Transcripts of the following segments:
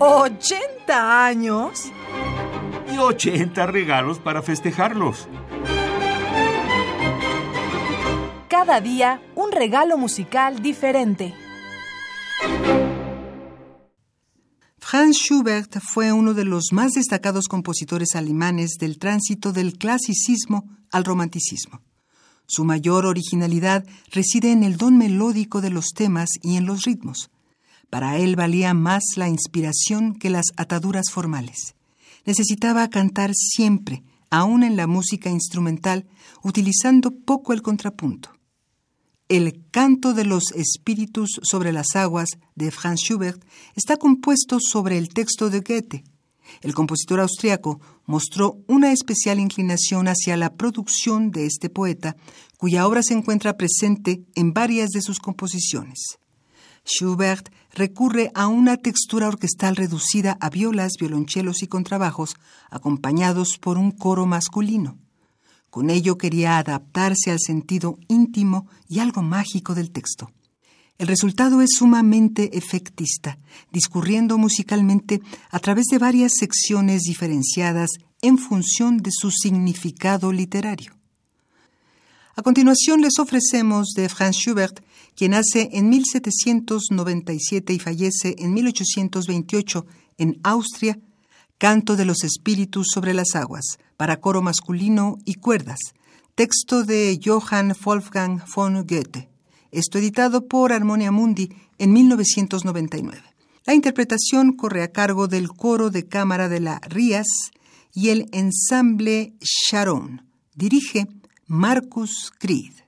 ¿80 años? Y 80 regalos para festejarlos. Cada día un regalo musical diferente. Franz Schubert fue uno de los más destacados compositores alemanes del tránsito del clasicismo al romanticismo. Su mayor originalidad reside en el don melódico de los temas y en los ritmos. Para él valía más la inspiración que las ataduras formales. Necesitaba cantar siempre, aun en la música instrumental, utilizando poco el contrapunto. El canto de los espíritus sobre las aguas de Franz Schubert está compuesto sobre el texto de Goethe. El compositor austriaco mostró una especial inclinación hacia la producción de este poeta, cuya obra se encuentra presente en varias de sus composiciones. Schubert recurre a una textura orquestal reducida a violas, violonchelos y contrabajos, acompañados por un coro masculino. Con ello quería adaptarse al sentido íntimo y algo mágico del texto. El resultado es sumamente efectista, discurriendo musicalmente a través de varias secciones diferenciadas en función de su significado literario. A continuación les ofrecemos de Franz Schubert, quien nace en 1797 y fallece en 1828 en Austria, Canto de los Espíritus sobre las Aguas, para coro masculino y cuerdas, texto de Johann Wolfgang von Goethe. Esto editado por Harmonia Mundi en 1999. La interpretación corre a cargo del coro de cámara de la Rías y el ensamble Sharon. Dirige Marcus Creed.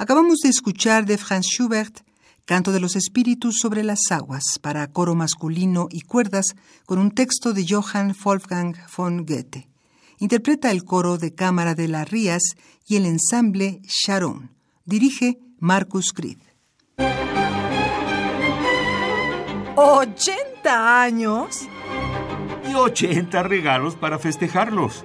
Acabamos de escuchar de Franz Schubert Canto de los Espíritus sobre las aguas para coro masculino y cuerdas con un texto de Johann Wolfgang von Goethe. Interpreta el coro de cámara de la Rías y el ensamble Sharon. Dirige Marcus Creed. ¿80 años? Y 80 regalos para festejarlos.